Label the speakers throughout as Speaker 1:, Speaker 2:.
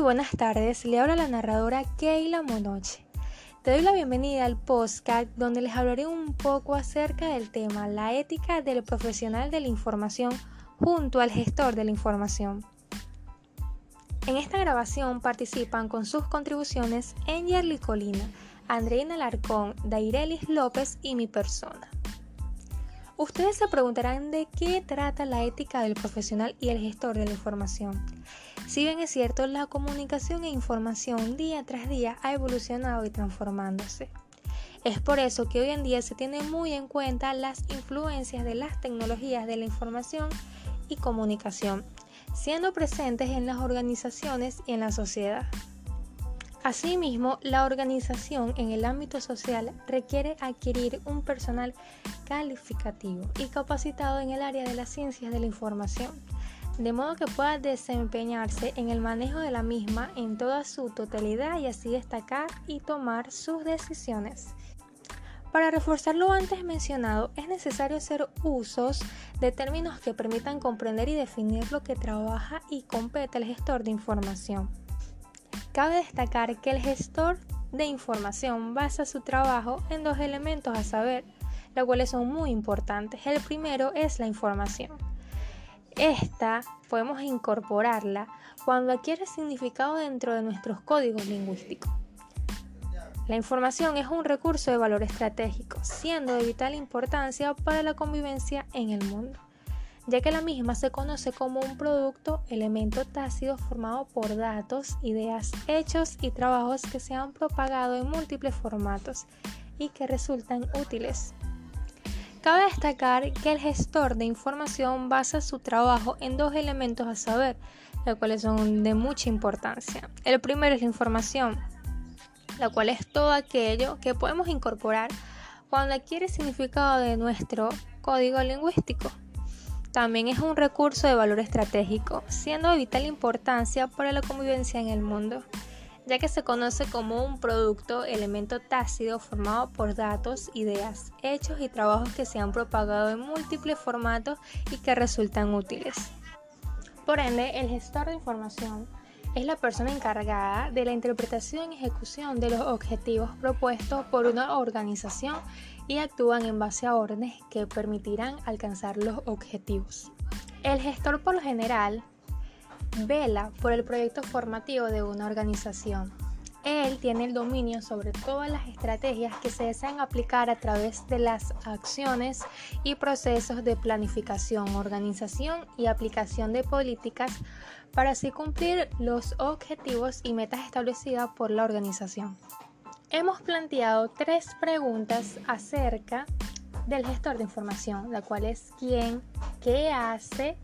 Speaker 1: Muy buenas tardes, le habla la narradora Keila Monoche. Te doy la bienvenida al podcast donde les hablaré un poco acerca del tema la ética del profesional de la información junto al gestor de la información. En esta grabación participan con sus contribuciones Angel Colina, Andreina Larcón, Dairelis López y mi persona. Ustedes se preguntarán de qué trata la ética del profesional y el gestor de la información. Si bien es cierto, la comunicación e información día tras día ha evolucionado y transformándose. Es por eso que hoy en día se tiene muy en cuenta las influencias de las tecnologías de la información y comunicación, siendo presentes en las organizaciones y en la sociedad. Asimismo, la organización en el ámbito social requiere adquirir un personal calificativo y capacitado en el área de las ciencias de la información, de modo que pueda desempeñarse en el manejo de la misma en toda su totalidad y así destacar y tomar sus decisiones. Para reforzar lo antes mencionado, es necesario hacer usos de términos que permitan comprender y definir lo que trabaja y compete el gestor de información. Cabe destacar que el gestor de información basa su trabajo en dos elementos a saber, los cuales son muy importantes. El primero es la información. Esta podemos incorporarla cuando adquiere significado dentro de nuestros códigos lingüísticos. La información es un recurso de valor estratégico, siendo de vital importancia para la convivencia en el mundo ya que la misma se conoce como un producto, elemento tácito formado por datos, ideas, hechos y trabajos que se han propagado en múltiples formatos y que resultan útiles. Cabe destacar que el gestor de información basa su trabajo en dos elementos a saber, los cuales son de mucha importancia. El primero es la información, la cual es todo aquello que podemos incorporar cuando adquiere significado de nuestro código lingüístico. También es un recurso de valor estratégico, siendo de vital importancia para la convivencia en el mundo, ya que se conoce como un producto, elemento tácito formado por datos, ideas, hechos y trabajos que se han propagado en múltiples formatos y que resultan útiles. Por ende, el gestor de información es la persona encargada de la interpretación y ejecución de los objetivos propuestos por una organización y actúan en base a órdenes que permitirán alcanzar los objetivos. El gestor por lo general vela por el proyecto formativo de una organización. Él tiene el dominio sobre todas las estrategias que se desean aplicar a través de las acciones y procesos de planificación, organización y aplicación de políticas para así cumplir los objetivos y metas establecidas por la organización hemos planteado tres preguntas acerca del gestor de información, la cual es quién, qué hace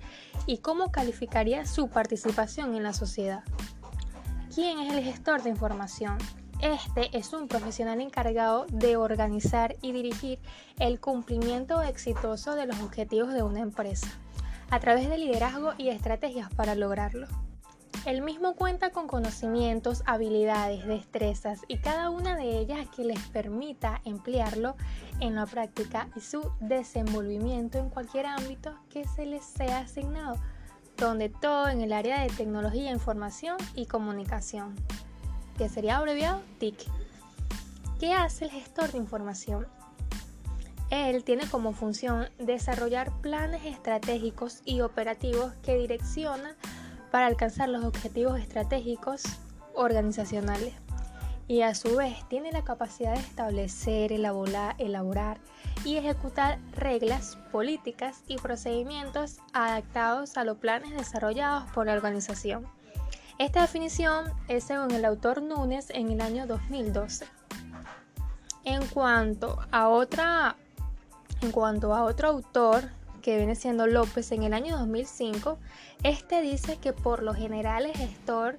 Speaker 1: y cómo calificaría su participación en la sociedad. ¿Quién es el gestor de información? Este es un profesional encargado de organizar y dirigir el cumplimiento exitoso de los objetivos de una empresa, a través de liderazgo y estrategias para lograrlo. El mismo cuenta con conocimientos, habilidades, destrezas y cada una de ellas que les permita emplearlo en la práctica y su desenvolvimiento en cualquier ámbito que se les sea asignado, donde todo en el área de tecnología, información y comunicación, que sería abreviado TIC. ¿Qué hace el gestor de información? Él tiene como función desarrollar planes estratégicos y operativos que direccionan para alcanzar los objetivos estratégicos organizacionales y a su vez tiene la capacidad de establecer, elaborar, elaborar y ejecutar reglas, políticas y procedimientos adaptados a los planes desarrollados por la organización. Esta definición es según el autor Núñez en el año 2012. En cuanto a otra en cuanto a otro autor que viene siendo López en el año 2005, este dice que por lo general el gestor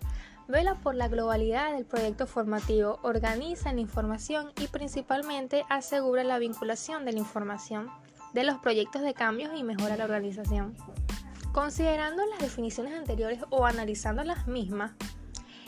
Speaker 1: vela por la globalidad del proyecto formativo, organiza la información y principalmente asegura la vinculación de la información de los proyectos de cambios y mejora la organización. Considerando las definiciones anteriores o analizando las mismas,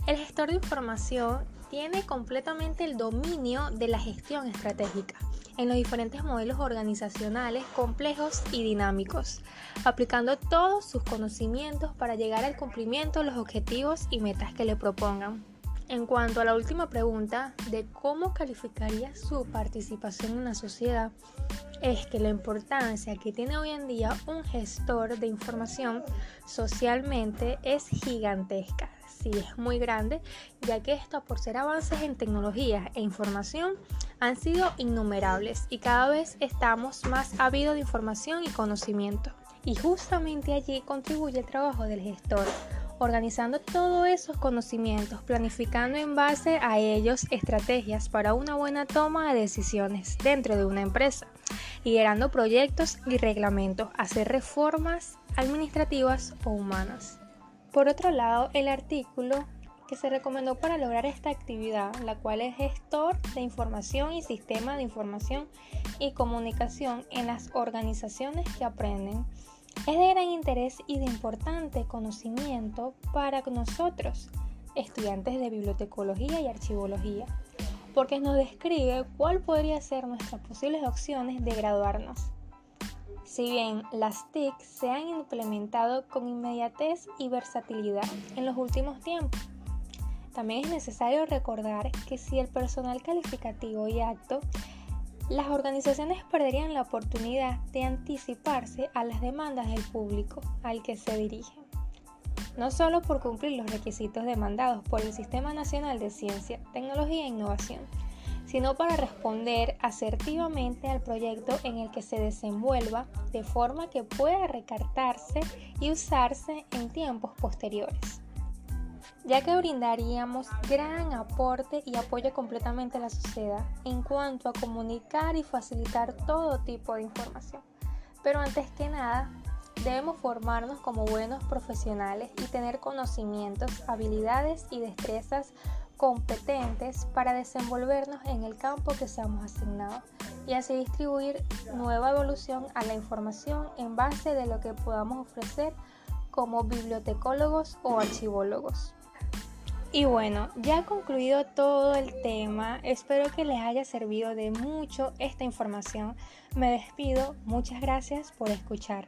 Speaker 1: el gestor de información tiene completamente el dominio de la gestión estratégica en los diferentes modelos organizacionales complejos y dinámicos, aplicando todos sus conocimientos para llegar al cumplimiento de los objetivos y metas que le propongan. En cuanto a la última pregunta de cómo calificaría su participación en la sociedad, es que la importancia que tiene hoy en día un gestor de información socialmente es gigantesca. Sí, es muy grande, ya que esto por ser avances en tecnología e información han sido innumerables y cada vez estamos más ávidos de información y conocimiento. Y justamente allí contribuye el trabajo del gestor organizando todos esos conocimientos, planificando en base a ellos estrategias para una buena toma de decisiones dentro de una empresa, liderando proyectos y reglamentos, hacer reformas administrativas o humanas. Por otro lado, el artículo que se recomendó para lograr esta actividad, la cual es gestor de información y sistema de información y comunicación en las organizaciones que aprenden es de gran interés y de importante conocimiento para nosotros, estudiantes de bibliotecología y archivología, porque nos describe cuál podría ser nuestras posibles opciones de graduarnos. Si bien las TIC se han implementado con inmediatez y versatilidad en los últimos tiempos, también es necesario recordar que si el personal calificativo y acto las organizaciones perderían la oportunidad de anticiparse a las demandas del público al que se dirigen, no solo por cumplir los requisitos demandados por el Sistema Nacional de Ciencia, Tecnología e Innovación, sino para responder asertivamente al proyecto en el que se desenvuelva de forma que pueda recartarse y usarse en tiempos posteriores ya que brindaríamos gran aporte y apoyo completamente a la sociedad en cuanto a comunicar y facilitar todo tipo de información. Pero antes que nada, debemos formarnos como buenos profesionales y tener conocimientos, habilidades y destrezas competentes para desenvolvernos en el campo que seamos asignados y así distribuir nueva evolución a la información en base de lo que podamos ofrecer como bibliotecólogos o archivólogos. Y bueno, ya concluido todo el tema, espero que les haya servido de mucho esta información. Me despido, muchas gracias por escuchar.